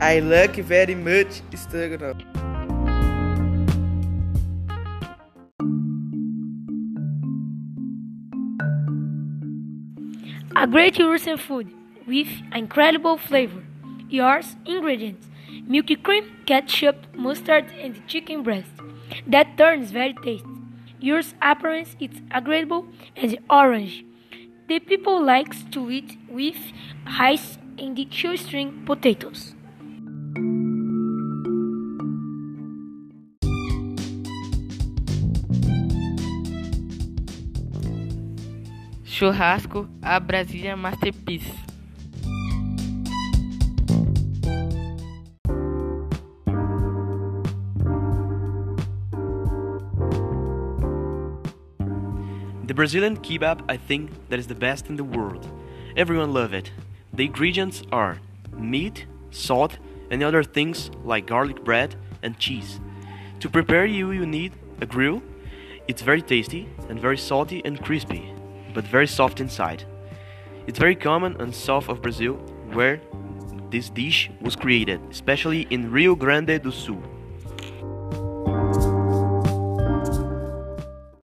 I like very much stroganoff. A great European food with incredible flavor. Yours ingredients milky cream, ketchup, mustard, and chicken breast. That turns very tasty. Yours appearance is agreeable and orange. The people likes to eat with rice and the shoestring potatoes. Churrasco, a Brasília Masterpiece. The Brazilian kebab, I think, that is the best in the world. Everyone love it. The ingredients are meat, salt, and other things like garlic bread and cheese. To prepare you, you need a grill. It's very tasty and very salty and crispy, but very soft inside. It's very common on south of Brazil, where this dish was created, especially in Rio Grande do Sul.